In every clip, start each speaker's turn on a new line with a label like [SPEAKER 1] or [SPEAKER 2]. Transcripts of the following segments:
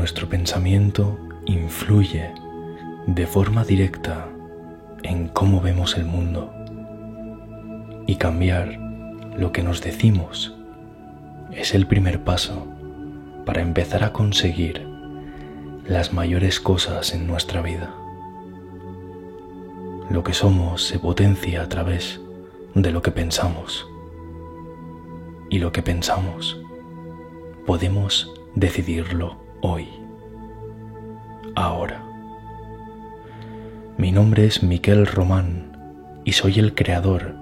[SPEAKER 1] Nuestro pensamiento influye de forma directa en cómo vemos el mundo y cambiar lo que nos decimos es el primer paso para empezar a conseguir las mayores cosas en nuestra vida. Lo que somos se potencia a través de lo que pensamos. Y lo que pensamos podemos decidirlo hoy, ahora. Mi nombre es Miquel Román y soy el creador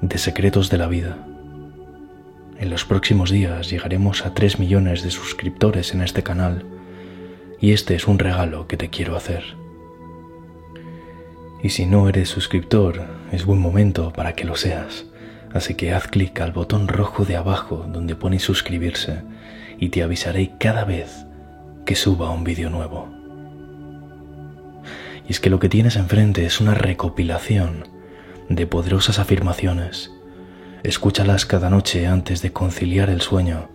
[SPEAKER 1] de Secretos de la Vida. En los próximos días llegaremos a 3 millones de suscriptores en este canal y este es un regalo que te quiero hacer. Y si no eres suscriptor, es buen momento para que lo seas. Así que haz clic al botón rojo de abajo donde pone suscribirse y te avisaré cada vez que suba un vídeo nuevo. Y es que lo que tienes enfrente es una recopilación de poderosas afirmaciones. Escúchalas cada noche antes de conciliar el sueño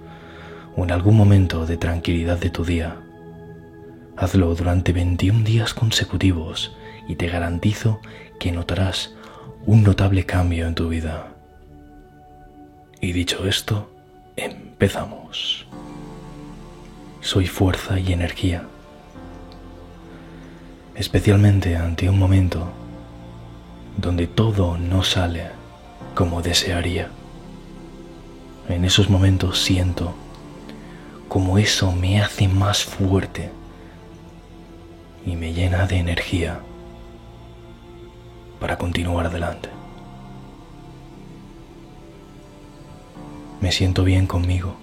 [SPEAKER 1] o en algún momento de tranquilidad de tu día. Hazlo durante 21 días consecutivos y te garantizo que notarás un notable cambio en tu vida. Y dicho esto, empezamos. Soy fuerza y energía especialmente ante un momento donde todo no sale como desearía. En esos momentos siento como eso me hace más fuerte y me llena de energía para continuar adelante. Me siento bien conmigo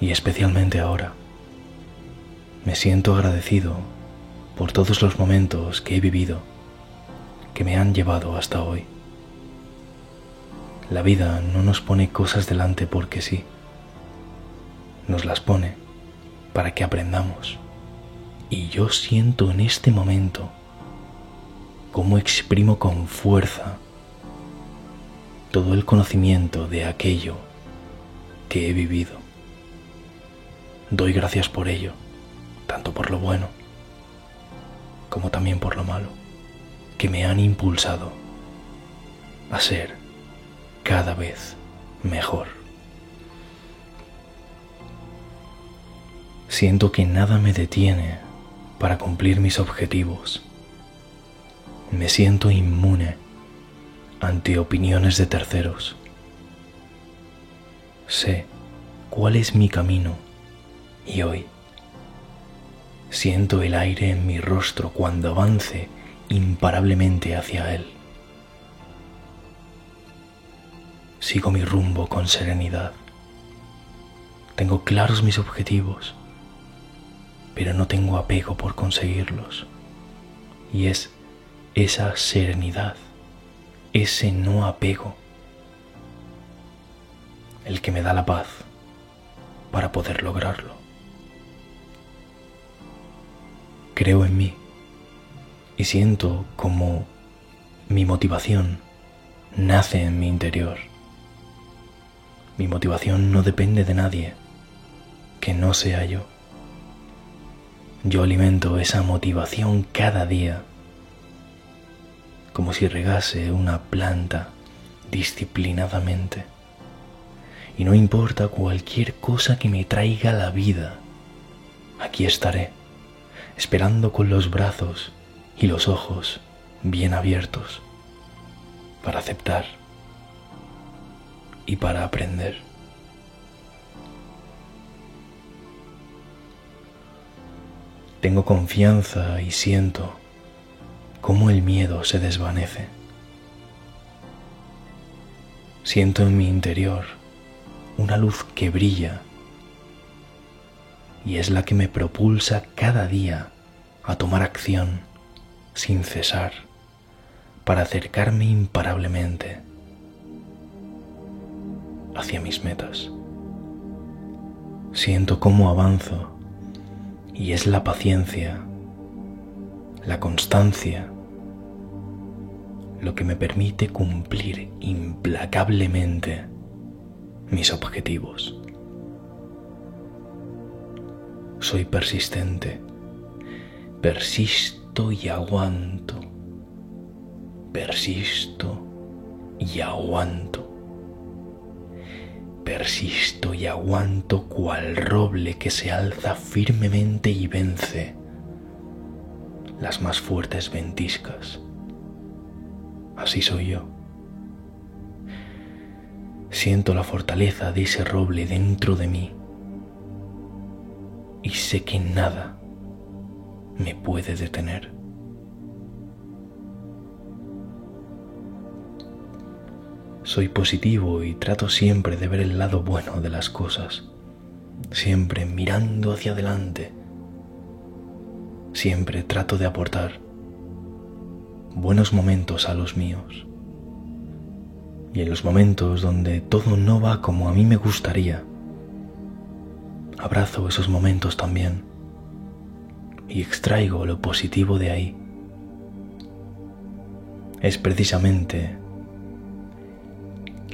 [SPEAKER 1] y especialmente ahora. Me siento agradecido por todos los momentos que he vivido que me han llevado hasta hoy. La vida no nos pone cosas delante porque sí, nos las pone para que aprendamos. Y yo siento en este momento cómo exprimo con fuerza todo el conocimiento de aquello que he vivido. Doy gracias por ello, tanto por lo bueno como también por lo malo, que me han impulsado a ser cada vez mejor. Siento que nada me detiene para cumplir mis objetivos. Me siento inmune ante opiniones de terceros. Sé cuál es mi camino y hoy Siento el aire en mi rostro cuando avance imparablemente hacia él. Sigo mi rumbo con serenidad. Tengo claros mis objetivos, pero no tengo apego por conseguirlos. Y es esa serenidad, ese no apego, el que me da la paz para poder lograrlo. Creo en mí y siento como mi motivación nace en mi interior. Mi motivación no depende de nadie que no sea yo. Yo alimento esa motivación cada día, como si regase una planta disciplinadamente. Y no importa cualquier cosa que me traiga la vida, aquí estaré esperando con los brazos y los ojos bien abiertos para aceptar y para aprender. Tengo confianza y siento cómo el miedo se desvanece. Siento en mi interior una luz que brilla y es la que me propulsa cada día a tomar acción sin cesar para acercarme imparablemente hacia mis metas. Siento cómo avanzo y es la paciencia, la constancia, lo que me permite cumplir implacablemente mis objetivos. soy persistente. Persisto y aguanto. Persisto y aguanto. Persisto y aguanto cual roble que se alza firmemente y vence las más fuertes ventiscas. Así soy yo. Siento la fortaleza de ese roble dentro de mí y sé que nada me puede detener. Soy positivo y trato siempre de ver el lado bueno de las cosas, siempre mirando hacia adelante. Siempre trato de aportar buenos momentos a los míos. Y en los momentos donde todo no va como a mí me gustaría, abrazo esos momentos también y extraigo lo positivo de ahí. Es precisamente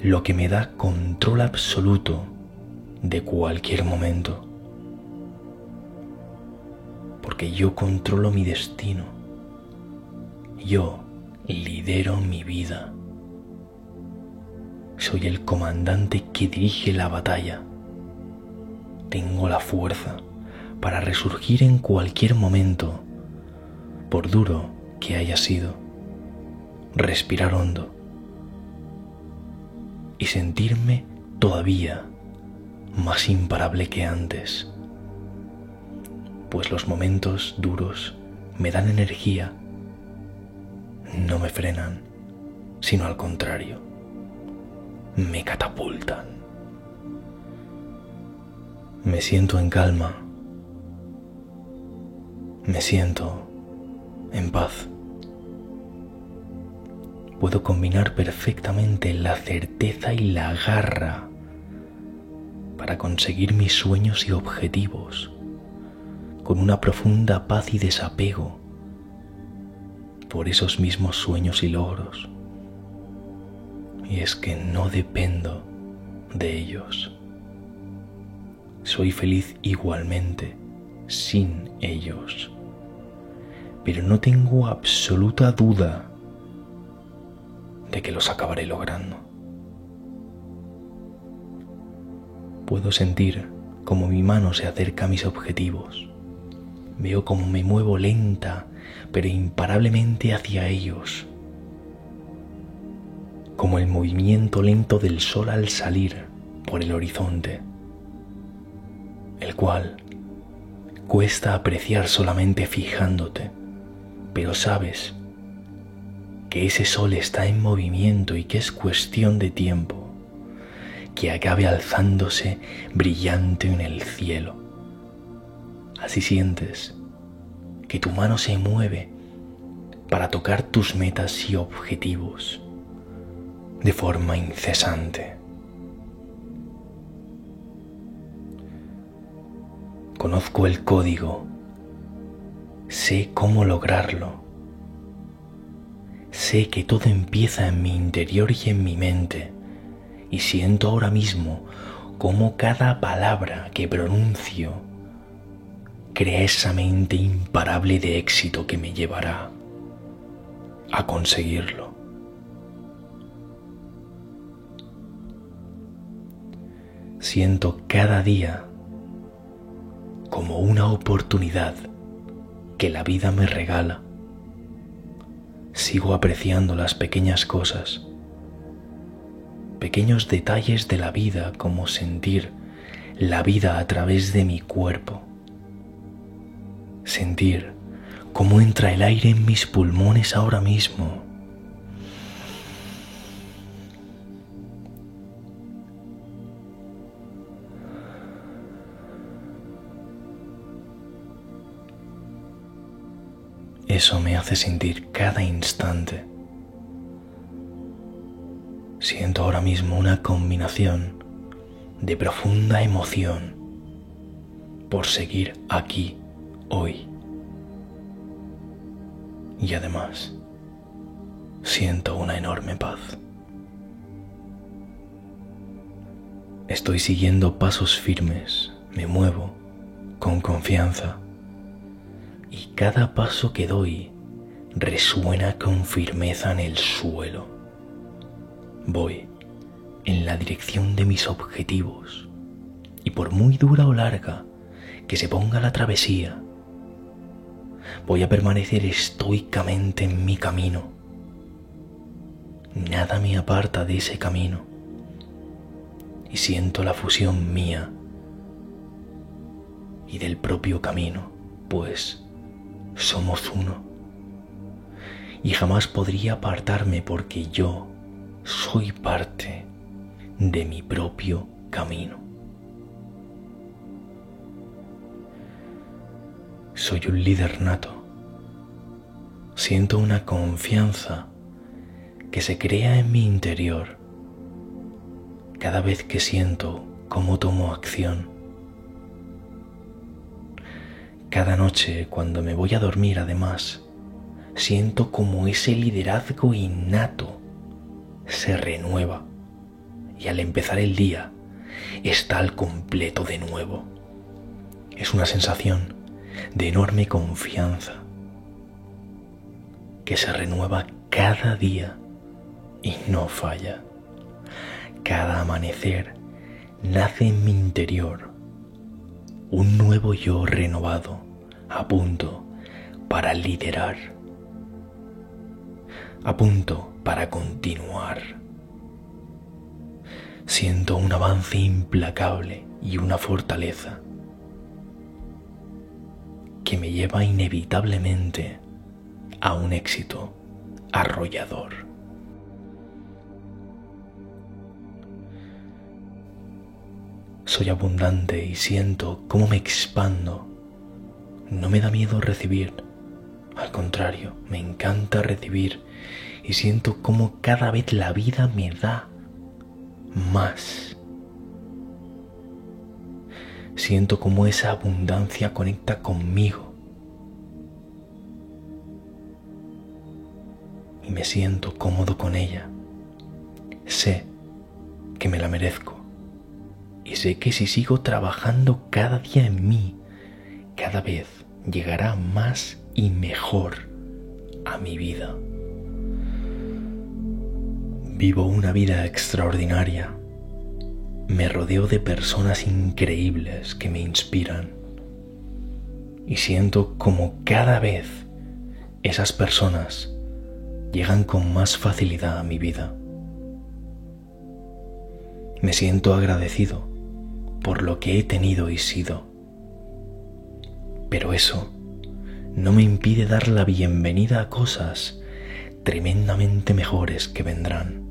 [SPEAKER 1] lo que me da control absoluto de cualquier momento. Porque yo controlo mi destino. Yo lidero mi vida. Soy el comandante que dirige la batalla. Tengo la fuerza para resurgir en cualquier momento, por duro que haya sido. Respirar hondo y sentirme todavía más imparable que antes, pues los momentos duros me dan energía, no me frenan, sino al contrario, me catapultan. Me siento en calma, me siento en paz puedo combinar perfectamente la certeza y la garra para conseguir mis sueños y objetivos con una profunda paz y desapego por esos mismos sueños y logros. Y es que no dependo de ellos. Soy feliz igualmente sin ellos. Pero no tengo absoluta duda de que los acabaré logrando. Puedo sentir como mi mano se acerca a mis objetivos. Veo como me muevo lenta pero imparablemente hacia ellos. Como el movimiento lento del sol al salir por el horizonte, el cual cuesta apreciar solamente fijándote, pero sabes que ese sol está en movimiento y que es cuestión de tiempo que acabe alzándose brillante en el cielo. Así sientes que tu mano se mueve para tocar tus metas y objetivos de forma incesante. Conozco el código, sé cómo lograrlo Sé que todo empieza en mi interior y en mi mente, y siento ahora mismo cómo cada palabra que pronuncio crea esa mente imparable de éxito que me llevará a conseguirlo. Siento cada día como una oportunidad que la vida me regala. Sigo apreciando las pequeñas cosas, pequeños detalles de la vida como sentir la vida a través de mi cuerpo, sentir cómo entra el aire en mis pulmones ahora mismo Eso me hace sentir cada instante. Siento ahora mismo una combinación de profunda emoción por seguir aquí hoy. Y además, siento una enorme paz. Estoy siguiendo pasos firmes, me muevo con confianza y cada paso que doy resuena con firmeza en el suelo. Voy en la dirección de mis objetivos y por muy dura o larga que se ponga la travesía, voy a permanecer estoicamente en mi camino. Nada me aparta de ese camino y siento la fusión mía y del propio camino, pues somos uno. Y jamás podría apartarme porque yo soy parte de mi propio camino. Soy un líder nato. Siento una confianza que se crea en mi interior cada vez que siento cómo tomo acción. Cada noche cuando me voy a dormir además, siento como ese liderazgo innato se renueva y al empezar el día está al completo de nuevo. Es una sensación de enorme confianza que se renueva cada día y no falla. Cada amanecer nace en mi interior un nuevo yo renovado a punto para liderar, a punto para continuar. Siento un avance implacable y una fortaleza que me lleva inevitablemente a un éxito arrollador. Soy abundante y siento cómo me expando. No me da miedo recibir. Al contrario, me encanta recibir y siento cómo cada vez la vida me da más. Siento cómo esa abundancia conecta conmigo. Y me siento cómodo con ella. Sé que me la merezco y sé que si sigo trabajando cada día en mí, cada vez llegará más y mejor a mi vida. Vivo una vida extraordinaria. Me rodeo de personas increíbles que me inspiran. Y siento como cada vez esas personas llegan con más facilidad a mi vida. Me siento agradecido por lo que he tenido y sido. Pero eso no me impide dar la bienvenida a cosas tremendamente mejores que vendrán.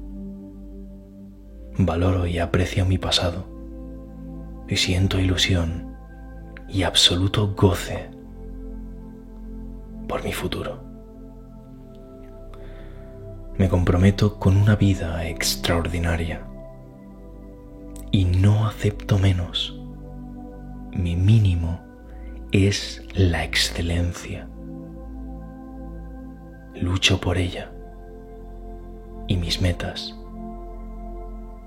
[SPEAKER 1] Valoro y aprecio mi pasado y siento ilusión y absoluto goce por mi futuro. Me comprometo con una vida extraordinaria y no acepto menos. Mi mínimo es la excelencia. Lucho por ella y mis metas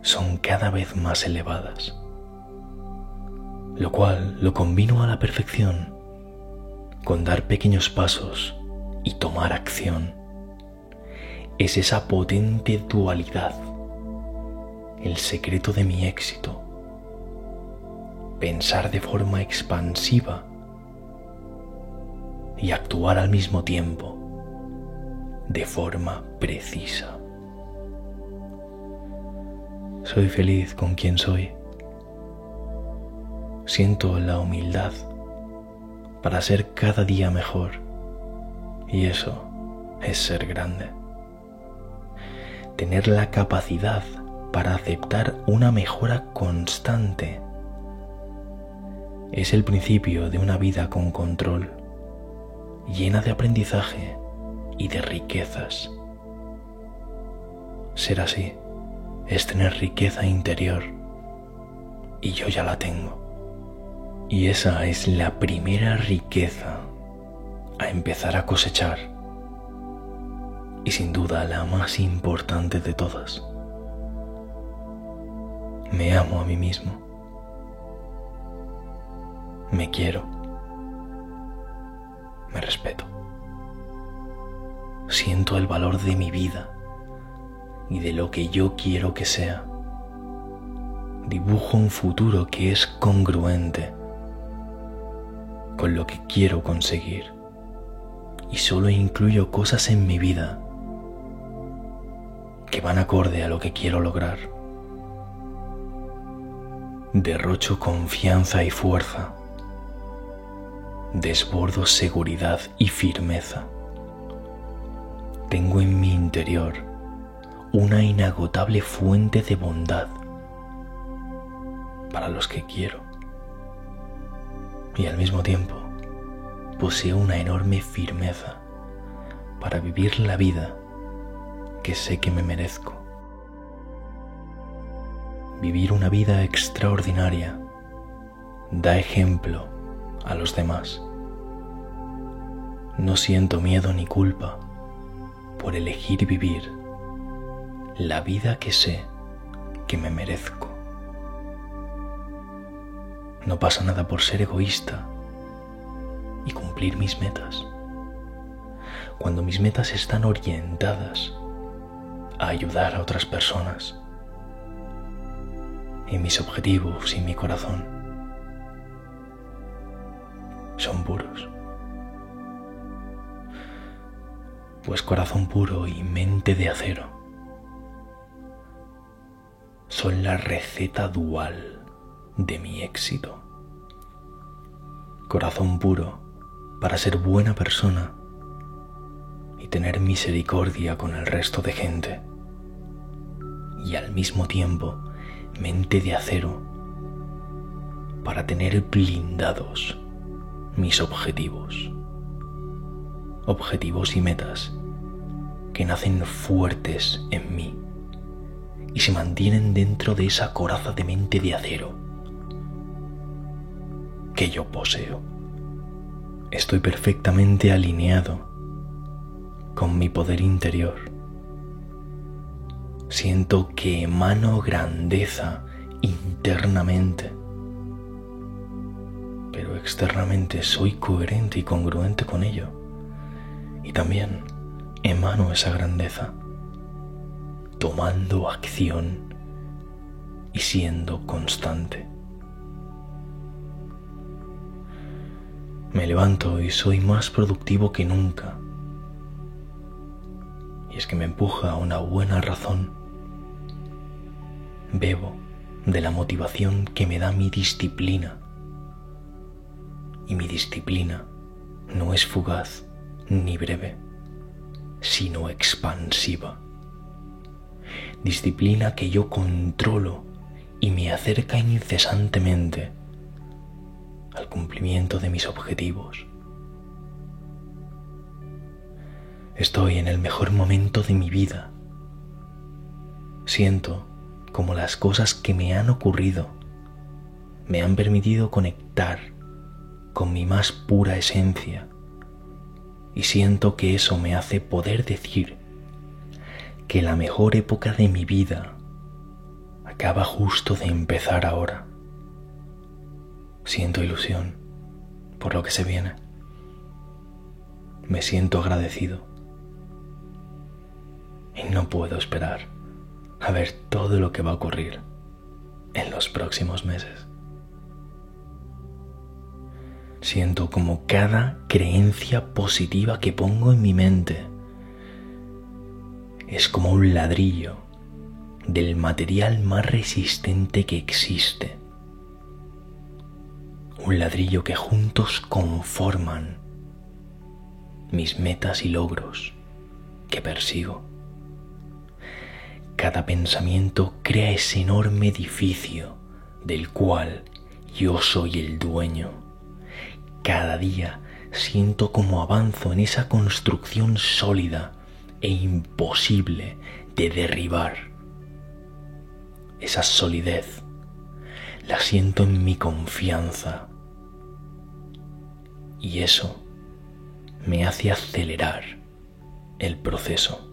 [SPEAKER 1] son cada vez más elevadas, lo cual lo combino a la perfección con dar pequeños pasos y tomar acción. Es esa potente dualidad el secreto de mi éxito. Pensar de forma expansiva y actuar al mismo tiempo de forma precisa. Soy feliz con quien soy. Siento la humildad para ser cada día mejor y eso es ser grande. Tener la capacidad para aceptar una mejora constante. Es el principio de una vida con control, llena de aprendizaje y de riquezas. Ser así es tener riqueza interior y yo ya la tengo. Y esa es la primera riqueza a empezar a cosechar y sin duda la más importante de todas me amo a mí mismo. Me quiero. respeto. Siento el valor de mi vida y de lo que yo quiero que sea. Dibujo un futuro que es congruente con lo que quiero conseguir y solo incluyo cosas en mi vida que van acorde a lo que quiero lograr. Derrocho confianza y fuerza. Desbordo seguridad y firmeza. Tengo en mi interior una inagotable fuente de bondad para los que quiero. Y al mismo tiempo poseo una enorme firmeza para vivir la vida que sé que me merezco. Vivir una vida extraordinaria da ejemplo a los demás. No siento miedo ni culpa por elegir vivir la vida que sé que me merezco. No pasa nada por ser egoísta y cumplir mis metas. Cuando mis metas están orientadas a ayudar a otras personas y mis objetivos y mi corazón son puros. Pues corazón puro y mente de acero son la receta dual de mi éxito. Corazón puro para ser buena persona y tener misericordia con el resto de gente. Y al mismo tiempo, mente de acero para tener blindados mis objetivos. Objetivos y metas que nacen fuertes en mí y se mantienen dentro de esa coraza de mente de acero que yo poseo. Estoy perfectamente alineado con mi poder interior. Siento que emano grandeza internamente, pero externamente soy coherente y congruente con ello. Y también emano esa grandeza, tomando acción y siendo constante. Me levanto y soy más productivo que nunca y es que me empuja a una buena razón. Bebo de la motivación que me da mi disciplina. Y mi disciplina no es fugaz ni breve, sino expansiva. Disciplina que yo controlo y me acerca incesantemente al cumplimiento de mis objetivos Estoy en el mejor momento de mi vida. Siento como las cosas que me han ocurrido me han permitido conectar con mi más pura esencia y siento que eso me hace poder decir que la mejor época de mi vida acaba justo de empezar ahora. Siento ilusión por lo que se viene. Me siento agradecido y no puedo esperar a ver todo lo que va a ocurrir en los próximos meses. Siento como cada creencia positiva que pongo en mi mente es como un ladrillo del material más resistente que existe. Un ladrillo que juntos conforman mis metas y logros que persigo. Cada pensamiento crea ese enorme edificio del cual yo soy el dueño. Cada día siento como avanzo en esa construcción sólida e imposible de derribar. Esa solidez la siento en mi confianza y eso me hace acelerar el proceso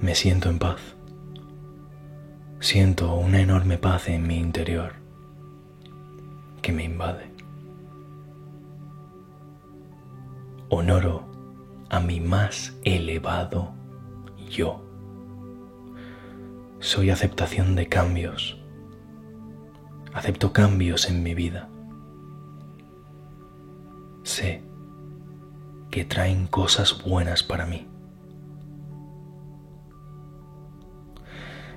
[SPEAKER 1] me siento en paz. Siento una enorme paz en mi interior que me invade. honoro a mi más elevado yo. Soy aceptación de cambios. Acepto cambios en mi vida. Sé que traen cosas buenas para mí.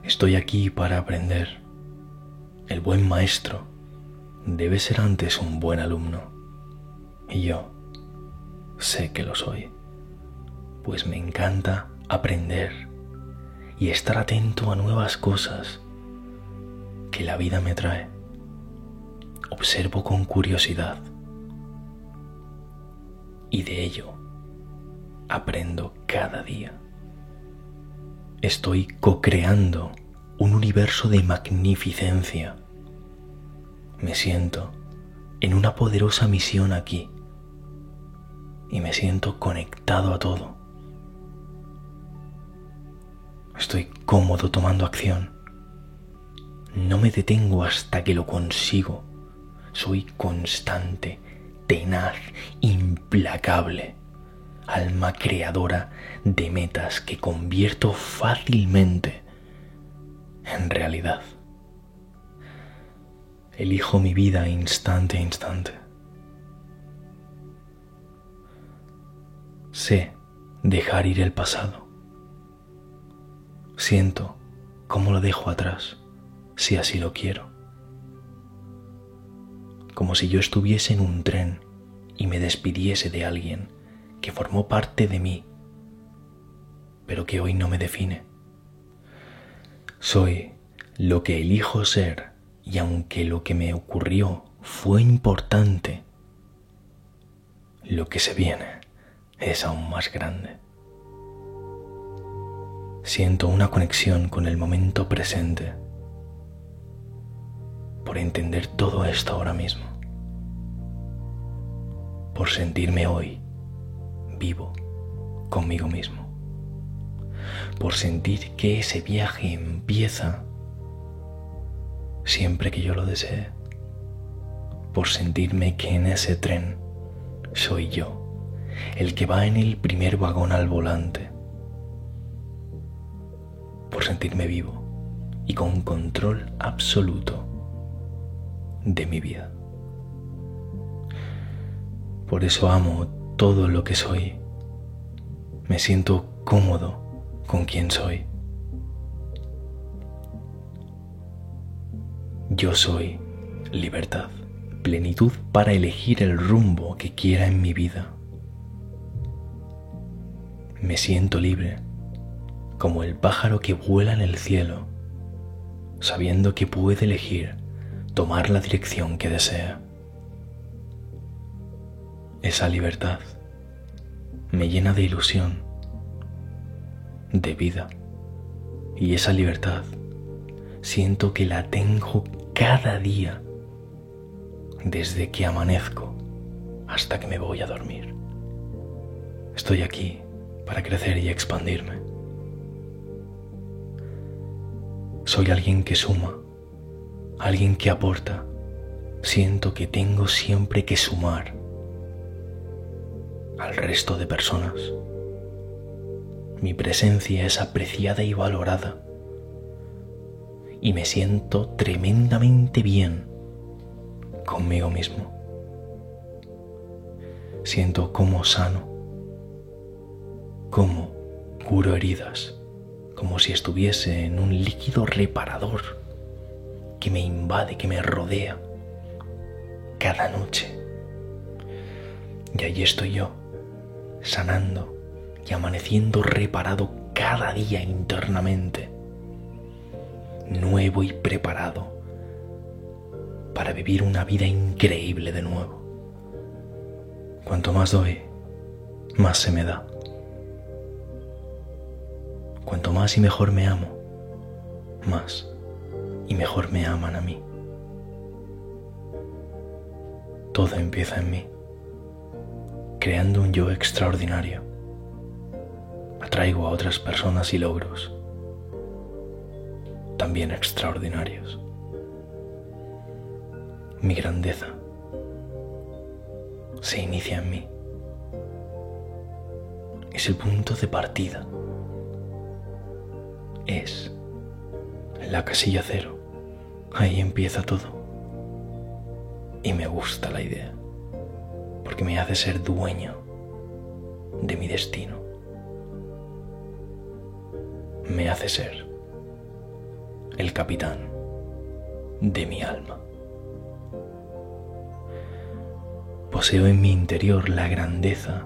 [SPEAKER 1] Estoy aquí para aprender. El buen maestro debe ser antes un buen alumno. Y yo sé que lo soy, pues me encanta aprender y estar atento a nuevas cosas que la vida me trae. Observo con curiosidad y de ello aprendo cada día. Estoy co-creando un universo de magnificencia. Me siento en una poderosa misión aquí y me siento conectado a todo. Estoy cómodo tomando acción. No me detengo hasta que lo consigo. Soy constante, tenaz, implacable, alma creadora de metas que convierto fácilmente en realidad. Elijo mi vida instante a instante. Sé dejar ir el pasado. Siento cómo lo dejo atrás, si así lo quiero. Como si yo estuviese en un tren y me despidiese de alguien que formó parte de mí, pero que hoy no me define. Soy lo que elijo ser y aunque lo que me ocurrió fue importante, lo que se viene es aún más grande. Siento una conexión con el momento presente por entender todo esto ahora mismo, por sentirme hoy vivo conmigo mismo. Por sentir que ese viaje empieza siempre que yo lo desee, por sentirme que en ese tren soy yo, el que va en el primer vagón al volante, por sentirme vivo y con control absoluto de mi vida. Por eso amo todo lo que soy. Me siento cómodo con quien soy. Yo soy libertad, plenitud para elegir el rumbo que quiera en mi vida. Me siento libre, como el pájaro que vuela en el cielo, sabiendo que puede elegir tomar la dirección que desea. Esa libertad me llena de ilusión de vida. Y esa libertad siento que la tengo cada día, desde que amanezco hasta que me voy a dormir. Estoy aquí para crecer y expandirme. Soy alguien que suma, alguien que aporta. Siento que tengo siempre que sumar al resto de personas mi presencia es apreciada y valorada y me siento tremendamente bien conmigo mismo. Siento cómo sano, cómo curo heridas, como si estuviese en un líquido reparador que me invade, que me rodea cada noche. Y allí estoy yo, sanando y amaneciendo reparado cada día internamente, nuevo y preparado para vivir una vida increíble de nuevo. Cuanto más doy, más se me da. Cuanto más y mejor me amo, más y mejor me aman a mí. Todo empieza en mí, creando un yo extraordinario atraigo a otras personas y logros también extraordinarios. Mi grandeza se inicia en mí es el punto de partida. Es la casilla cero. Ahí empieza todo. Y me gusta la idea, porque me hace ser dueño de mi destino. Me hace ser el capitán de mi alma. Poseo en mi interior la grandeza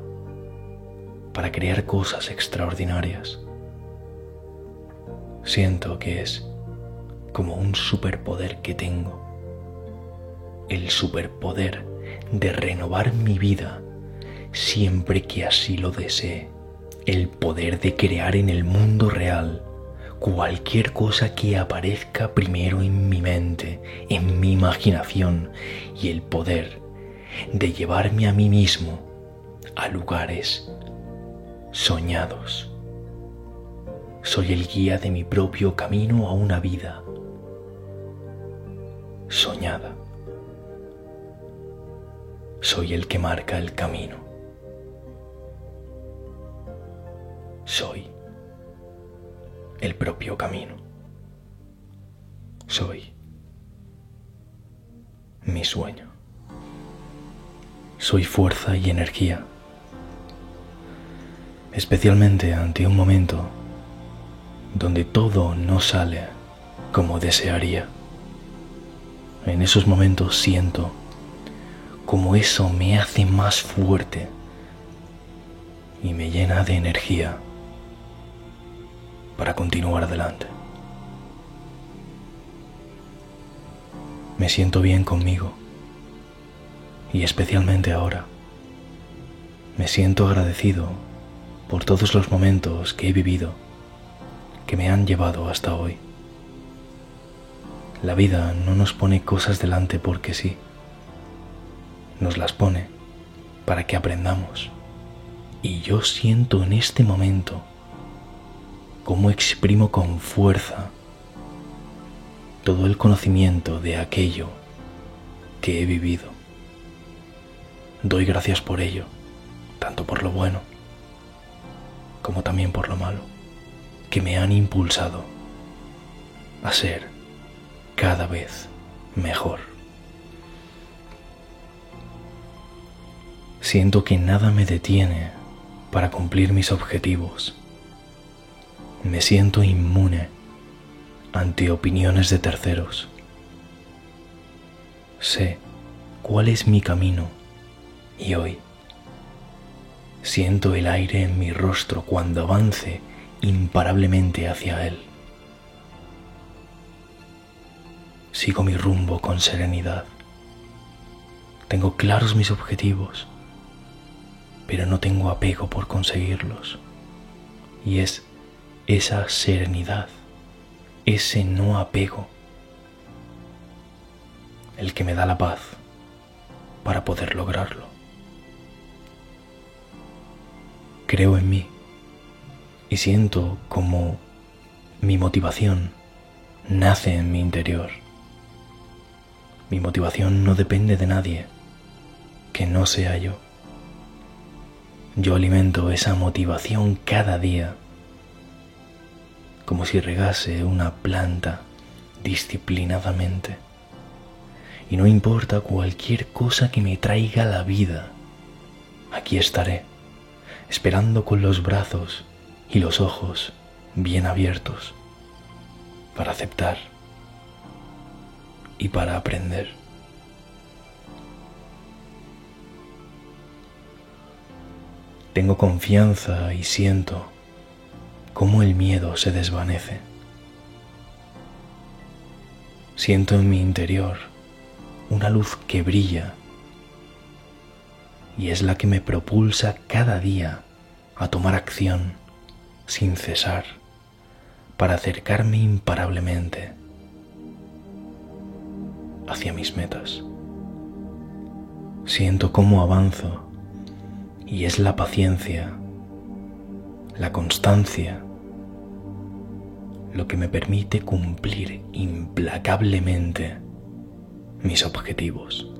[SPEAKER 1] para crear cosas extraordinarias. Siento que es como un superpoder que tengo, el superpoder de renovar mi vida siempre que así lo desee, el poder de crear en el mundo real cualquier cosa que aparezca primero en mi mente, en mi imaginación y el poder de llevarme a mí mismo a lugares soñados. Soy el guía de mi propio camino a una vida soñada. Soy el que marca el camino. Soy el propio camino. Soy mi sueño. Soy fuerza y energía, especialmente ante un momento donde todo no sale como desearía. En esos momentos siento como eso me hace más fuerte y me llena de energía para continuar adelante. Me siento bien conmigo y especialmente ahora. Me siento agradecido por todos los momentos que he vivido que me han llevado hasta hoy. La vida no nos pone cosas delante porque sí, nos las pone para que aprendamos. Y yo siento en este momento cómo exprimo con fuerza todo el conocimiento de aquello que he vivido. Doy gracias por ello, tanto por lo bueno como también por lo malo, que me han impulsado a ser cada vez mejor. Siento que nada me detiene para cumplir mis objetivos me siento inmune ante opiniones de terceros. Sé cuál es mi camino y hoy siento el aire en mi rostro cuando avance imparablemente hacia él. Sigo mi rumbo con serenidad. Tengo claros mis objetivos, pero no tengo apego por conseguirlos. Y es esa serenidad, ese no apego, el que me da la paz para poder lograrlo. Creo en mí y siento como mi motivación nace en mi interior. Mi motivación no depende de nadie que no sea yo. Yo alimento esa motivación cada día como si regase una planta disciplinadamente. Y no importa cualquier cosa que me traiga la vida, aquí estaré, esperando con los brazos y los ojos bien abiertos para aceptar y para aprender. Tengo confianza y siento cómo el miedo se desvanece. Siento en mi interior una luz que brilla y es la que me propulsa cada día a tomar acción sin cesar para acercarme imparablemente hacia mis metas. Siento cómo avanzo y es la paciencia la constancia, lo que me permite cumplir implacablemente mis objetivos.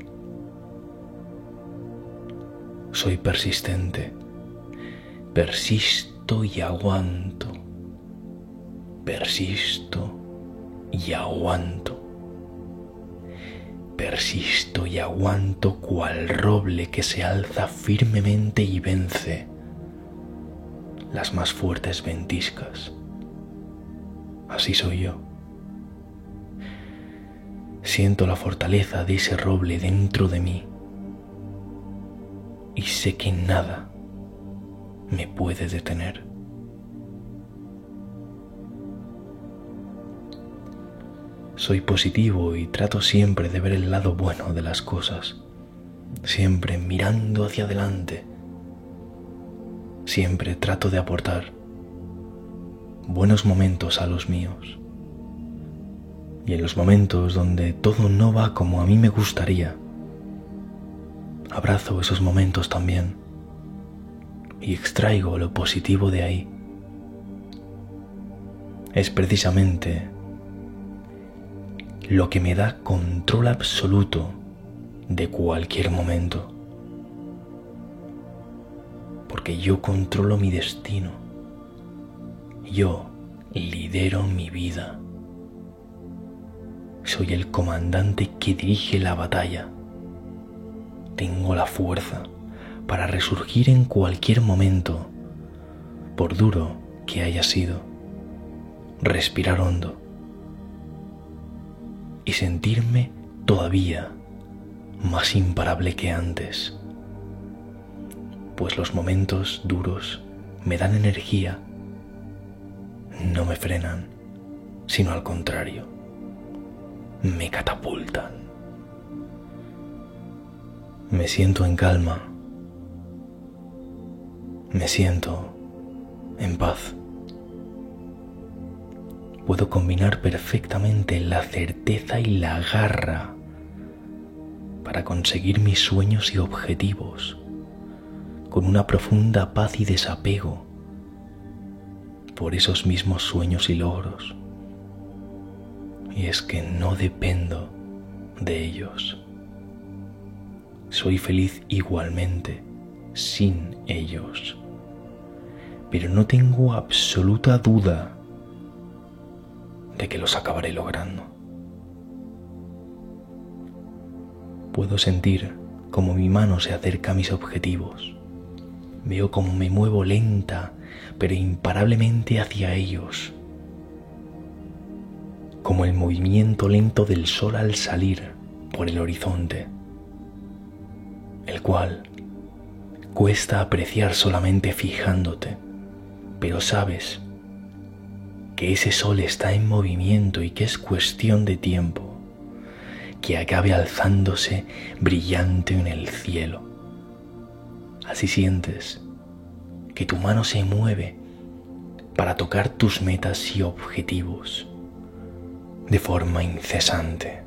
[SPEAKER 1] Soy persistente, Persisto y aguanto. Persisto y aguanto. Persisto y aguanto cual roble que se alza firmemente y vence las más fuertes ventiscas. Así soy yo. Siento la fortaleza de ese roble dentro de mí y sé que nada me puede detener. Soy positivo y trato siempre de ver el lado bueno de las cosas, siempre mirando hacia adelante. Siempre trato de aportar buenos momentos a los míos. Y en los momentos donde todo no va como a mí me gustaría, abrazo esos momentos también y extraigo lo positivo de ahí. Es precisamente lo que me da control absoluto de cualquier momento. Porque yo controlo mi destino. Yo lidero mi vida. Soy el comandante que dirige la batalla. Tengo la fuerza para resurgir en cualquier momento, por duro que haya sido. Respirar hondo y sentirme todavía más imparable que antes, pues los momentos duros me dan energía, no me frenan, sino al contrario, me catapultan. Me siento en calma, me siento en paz puedo combinar perfectamente la certeza y la garra para conseguir mis sueños y objetivos con una profunda paz y desapego por esos mismos sueños y logros. Y es que no dependo de ellos. Soy feliz igualmente sin ellos. Pero no tengo absoluta duda de que los acabaré logrando. Puedo sentir como mi mano se acerca a mis objetivos. Veo como me muevo lenta pero imparablemente hacia ellos. Como el movimiento lento del sol al salir por el horizonte, el cual cuesta apreciar solamente fijándote, pero sabes que ese sol está en movimiento y que es cuestión de tiempo que acabe alzándose brillante en el cielo. Así sientes que tu mano se mueve para tocar tus metas y objetivos de forma incesante.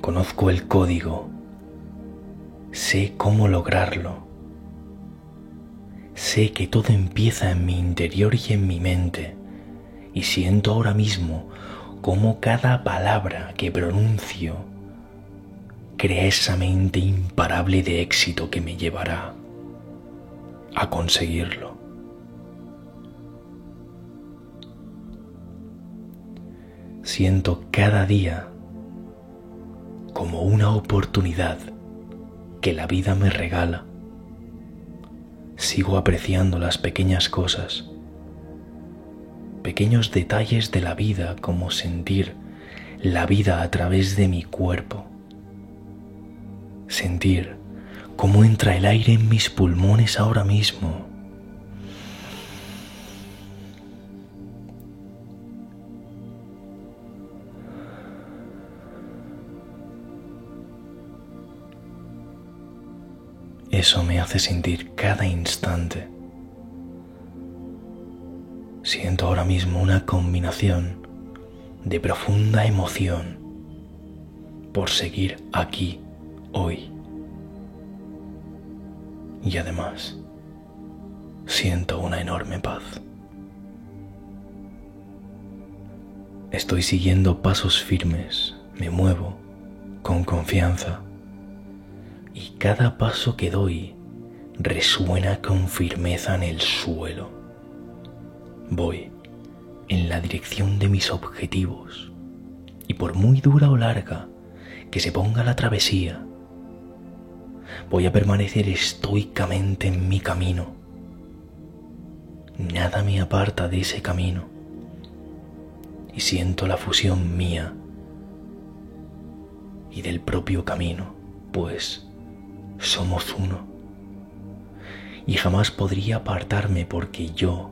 [SPEAKER 1] Conozco el código, sé cómo lograrlo Sé que todo empieza en mi interior y en mi mente, y siento ahora mismo cómo cada palabra que pronuncio crea esa mente imparable de éxito que me llevará a conseguirlo. Siento cada día como una oportunidad que la vida me regala sigo apreciando las pequeñas cosas, pequeños detalles de la vida como sentir la vida a través de mi cuerpo, sentir cómo entra el aire en mis pulmones ahora mismo Eso me hace sentir cada instante. Siento ahora mismo una combinación de profunda emoción por seguir aquí hoy. Y además, siento una enorme paz. Estoy siguiendo pasos firmes, me muevo con confianza y cada paso que doy resuena con firmeza en el suelo. Voy en la dirección de mis objetivos y por muy dura o larga que se ponga la travesía, voy a permanecer estoicamente en mi camino. Nada me aparta de ese camino y siento la fusión mía y del propio camino, pues somos uno. Y jamás podría apartarme porque yo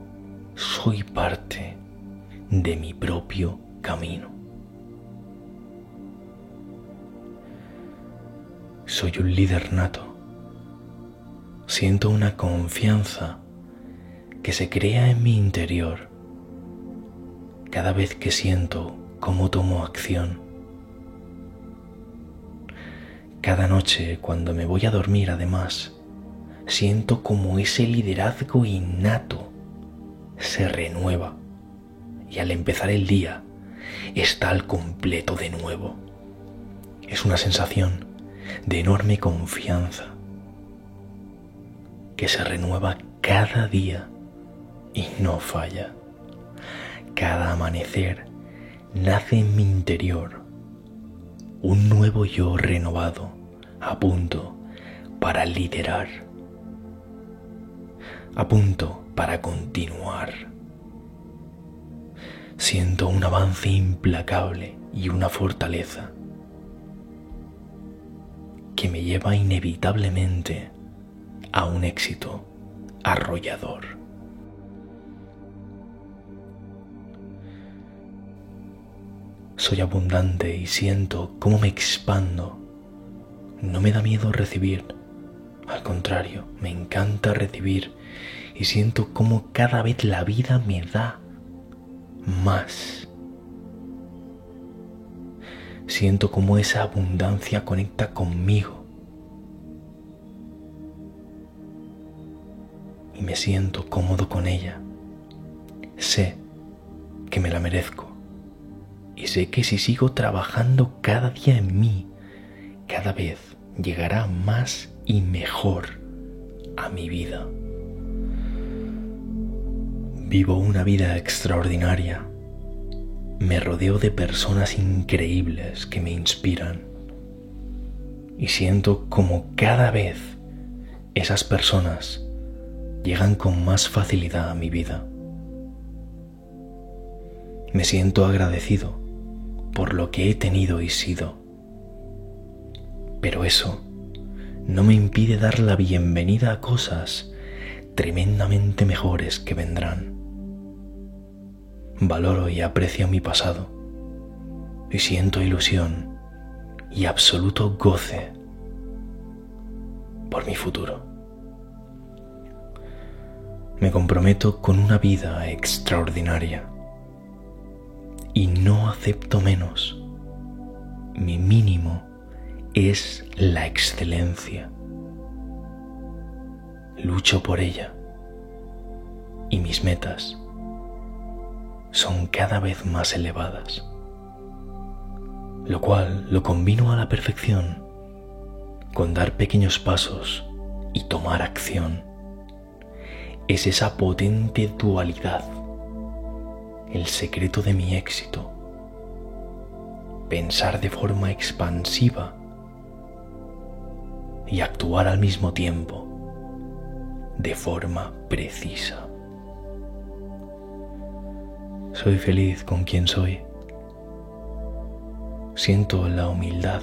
[SPEAKER 1] soy parte de mi propio camino. Soy un líder nato. Siento una confianza que se crea en mi interior cada vez que siento cómo tomo acción. Cada noche cuando me voy a dormir además, siento como ese liderazgo innato se renueva y al empezar el día está al completo de nuevo. Es una sensación de enorme confianza que se renueva cada día y no falla. Cada amanecer nace en mi interior un nuevo yo renovado a punto para liderar, a punto para continuar. Siento un avance implacable y una fortaleza que me lleva inevitablemente a un éxito arrollador. Soy abundante y siento cómo me expando. No me da miedo recibir. Al contrario, me encanta recibir y siento cómo cada vez la vida me da más. Siento cómo esa abundancia conecta conmigo. Y me siento cómodo con ella. Sé que me la merezco. Y sé que si sigo trabajando cada día en mí, cada vez llegará más y mejor a mi vida. Vivo una vida extraordinaria me rodeo de personas increíbles que me inspiran y siento como cada vez esas personas llegan con más facilidad a mi vida. Me siento agradecido por lo que he tenido y sido, pero eso no me impide dar la bienvenida a cosas tremendamente mejores que vendrán valoro y aprecio mi pasado y siento ilusión y absoluto goce por mi futuro. Me comprometo con una vida extraordinaria y no acepto menos. Mi mínimo es la excelencia. Lucho por ella y mis metas son cada vez más elevadas, lo cual lo combino a la perfección con dar pequeños pasos y tomar acción. Es esa potente dualidad el secreto de mi éxito. Pensar de forma expansiva y actuar al mismo tiempo de forma precisa. Soy feliz con quien soy. Siento la humildad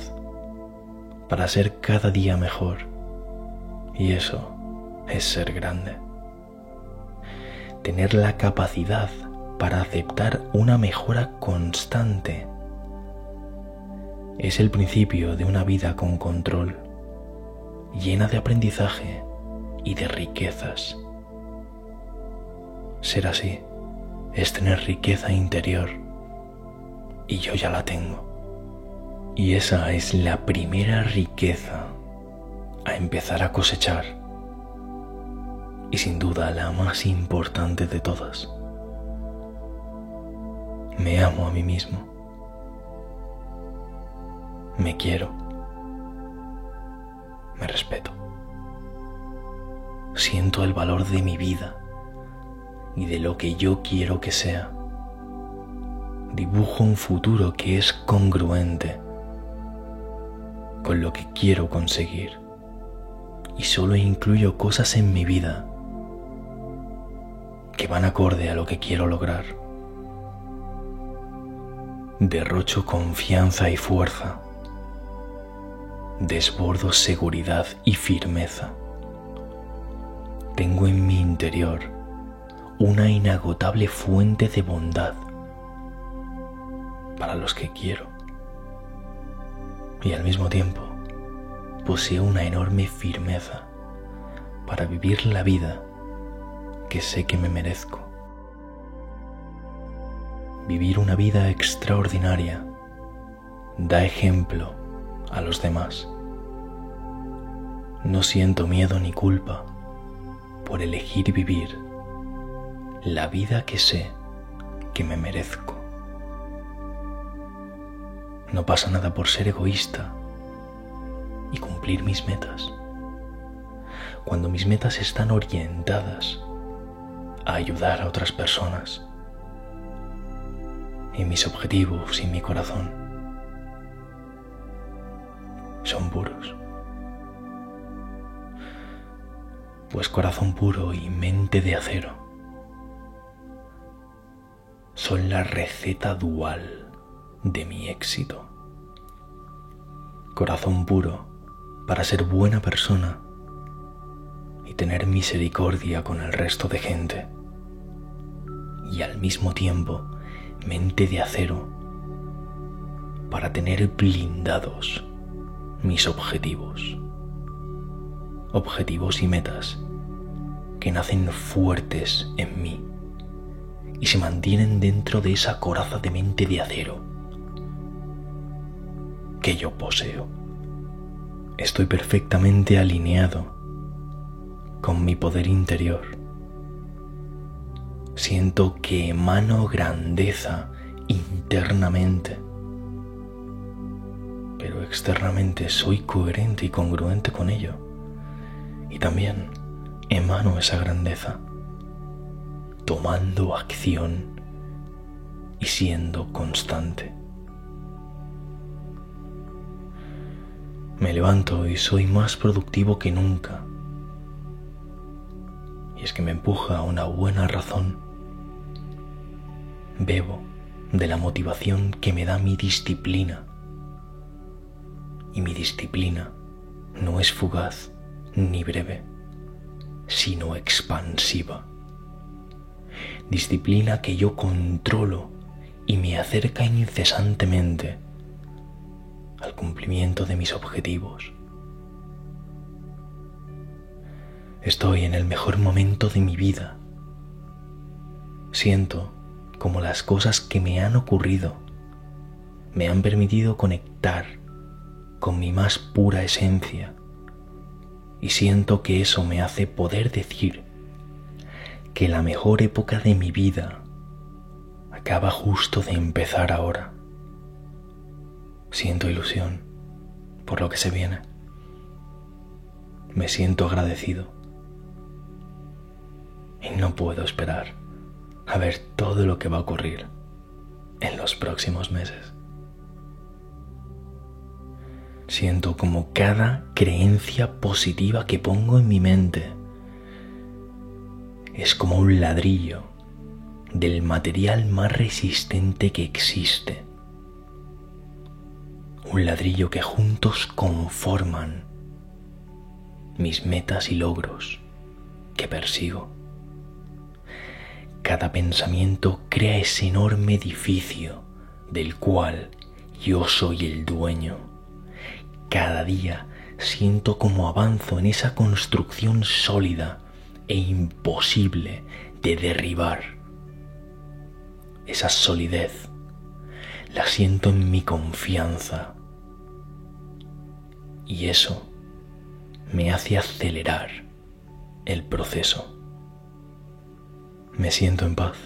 [SPEAKER 1] para ser cada día mejor. Y eso es ser grande. Tener la capacidad para aceptar una mejora constante es el principio de una vida con control, llena de aprendizaje y de riquezas. Ser así es tener riqueza interior y yo ya la tengo. Y esa es la primera riqueza a empezar a cosechar y sin duda la más importante de todas. Me amo a mí mismo. Me quiero. Me respeto. Siento el valor de mi vida y de lo que yo quiero que sea. Dibujo un futuro que es congruente con lo que quiero conseguir y solo incluyo cosas en mi vida que van acorde a lo que quiero lograr. Derrocho confianza y fuerza. Desbordo seguridad y firmeza. Tengo en mi interior una inagotable fuente de bondad para los que quiero. Y al mismo tiempo poseo una enorme firmeza para vivir la vida que sé que me merezco. Vivir una vida extraordinaria da ejemplo a los demás. No siento miedo ni culpa por elegir vivir la vida que sé que me merezco. No pasa nada por ser egoísta y cumplir mis metas. Cuando mis metas están orientadas a ayudar a otras personas y mis objetivos y mi corazón son puros. Pues corazón puro y mente de acero son la receta dual de mi éxito. Corazón puro para ser buena persona y tener misericordia con el resto de gente. Y al mismo tiempo mente de acero para tener blindados mis objetivos. Objetivos y metas que nacen fuertes en mí y se mantienen dentro de esa coraza de mente de acero que yo poseo. Estoy perfectamente alineado con mi poder interior. Siento que emano grandeza internamente, pero externamente soy coherente y congruente con ello. Y también emano esa grandeza tomando acción y siendo constante. Me levanto y soy más productivo que nunca. Y es que me empuja a una buena razón. Bebo de la motivación que me da mi disciplina. Y mi disciplina no es fugaz ni breve, sino expansiva disciplina que yo controlo y me acerca incesantemente al cumplimiento de mis objetivos. Estoy en el mejor momento de mi vida. Siento como las cosas que me han ocurrido me han permitido conectar con mi más pura esencia y siento que eso me hace poder decir que la mejor época de mi vida acaba justo de empezar ahora. Siento ilusión por lo que se viene. Me siento agradecido. Y no puedo esperar a ver todo lo que va a ocurrir en los próximos meses. Siento como cada creencia positiva que pongo en mi mente es como un ladrillo del material más resistente que existe. Un ladrillo que juntos conforman mis metas y logros que persigo. Cada pensamiento crea ese enorme edificio del cual yo soy el dueño. Cada día siento como avanzo en esa construcción sólida e imposible de derribar. Esa solidez la siento en mi confianza y eso me hace acelerar el proceso. Me siento en paz.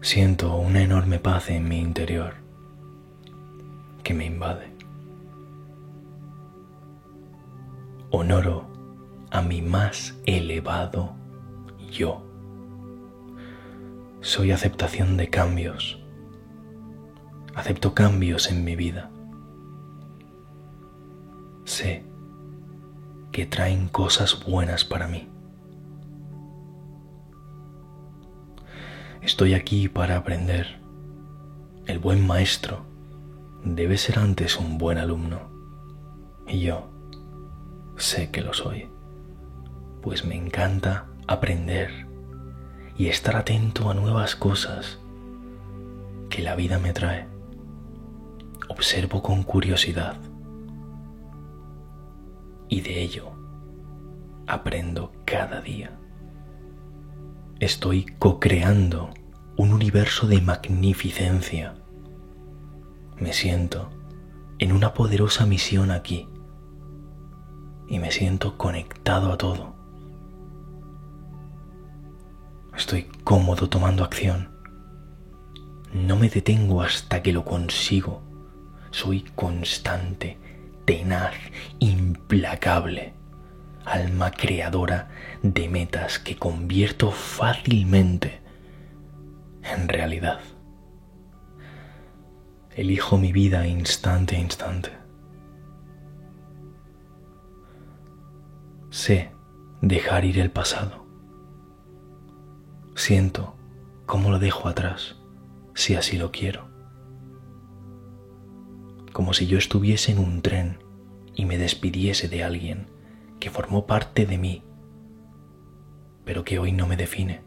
[SPEAKER 1] Siento una enorme paz en mi interior que me invade. Honoro a mi más elevado yo. Soy aceptación de cambios. Acepto cambios en mi vida. Sé que traen cosas buenas para mí. Estoy aquí para aprender. El buen maestro debe ser antes un buen alumno. Y yo sé que lo soy, pues me encanta aprender y estar atento a nuevas cosas que la vida me trae. Observo con curiosidad y de ello aprendo cada día. Estoy co-creando un universo de magnificencia. Me siento en una poderosa misión aquí y me siento conectado a todo. Estoy cómodo tomando acción. No me detengo hasta que lo consigo. Soy constante, tenaz, implacable, alma creadora de metas que convierto fácilmente en realidad. Elijo mi vida instante a instante. Sé dejar ir el pasado. Siento cómo lo dejo atrás, si así lo quiero. Como si yo estuviese en un tren y me despidiese de alguien que formó parte de mí, pero que hoy no me define.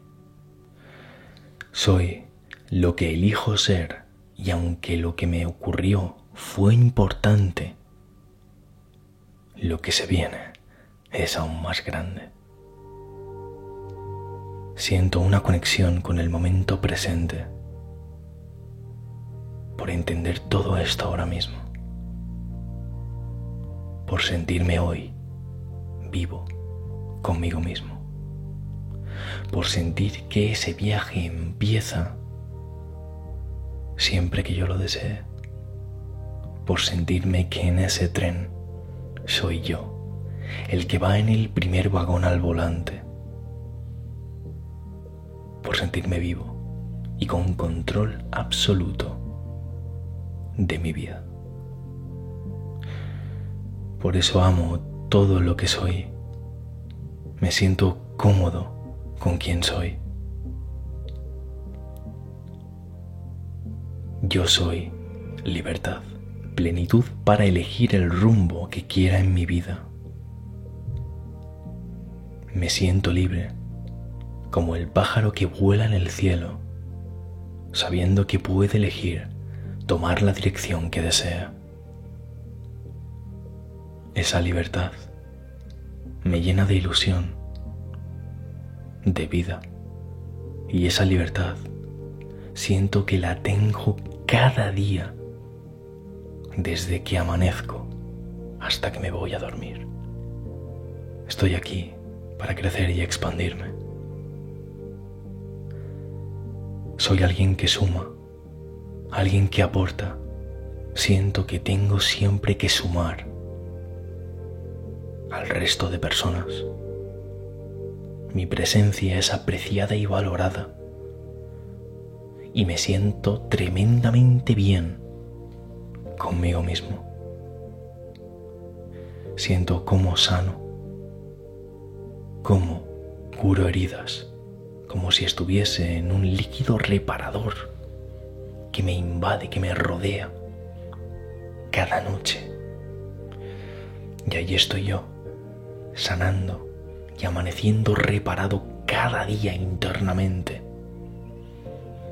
[SPEAKER 1] Soy lo que elijo ser y aunque lo que me ocurrió fue importante, lo que se viene es aún más grande. Siento una conexión con el momento presente por entender todo esto ahora mismo, por sentirme hoy vivo conmigo mismo, por sentir que ese viaje empieza siempre que yo lo desee, por sentirme que en ese tren soy yo el que va en el primer vagón al volante, por sentirme vivo y con control absoluto de mi vida. Por eso amo todo lo que soy. Me siento cómodo con quien soy. Yo soy libertad, plenitud para elegir el rumbo que quiera en mi vida me siento libre, como el pájaro que vuela en el cielo, sabiendo que puede elegir tomar la dirección que desea. Esa libertad me llena de ilusión, de vida, y esa libertad siento que la tengo cada día, desde que amanezco hasta que me voy a dormir. Estoy aquí para crecer y expandirme. Soy alguien que suma, alguien que aporta. Siento que tengo siempre que sumar al resto de personas. Mi presencia es apreciada y valorada y me siento tremendamente bien conmigo mismo. Siento como sano como curo heridas, como si estuviese en un líquido reparador que me invade, que me rodea cada noche. Y allí estoy yo, sanando y amaneciendo reparado cada día internamente,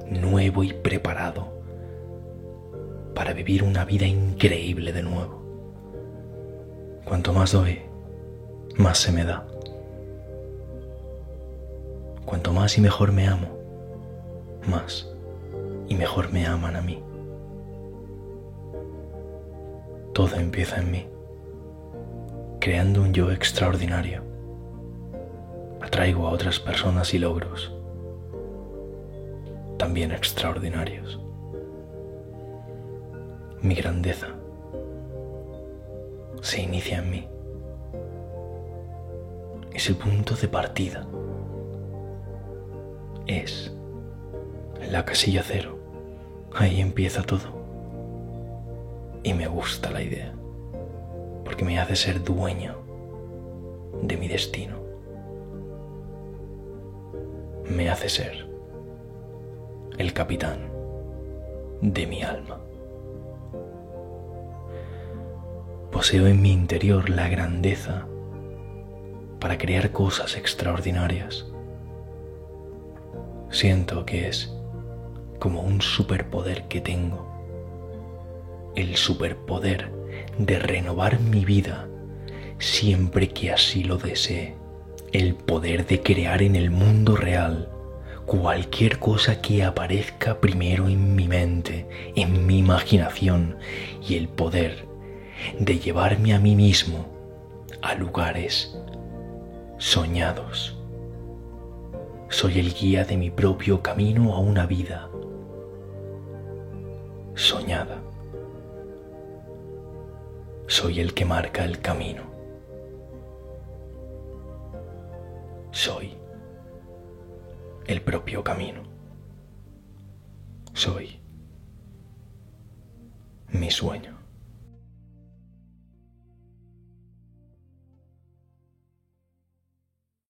[SPEAKER 1] nuevo y preparado para vivir una vida increíble de nuevo. Cuanto más doy, más se me da. Cuanto más y mejor me amo, más y mejor me aman a mí. Todo empieza en mí, creando un yo extraordinario. Atraigo a otras personas y logros también extraordinarios. Mi grandeza se inicia en mí es el punto de partida. Es la casilla cero. Ahí empieza todo. Y me gusta la idea, porque me hace ser dueño de mi destino. Me hace ser el capitán de mi alma. Poseo en mi interior la grandeza para crear cosas extraordinarias. Siento que es como un superpoder que tengo, el superpoder de renovar mi vida siempre que así lo desee, el poder de crear en el mundo real cualquier cosa que aparezca primero en mi mente, en mi imaginación y el poder de llevarme a mí mismo a lugares soñados. Soy el guía de mi propio camino a una vida soñada. Soy el que marca el camino. Soy el propio camino. Soy mi sueño.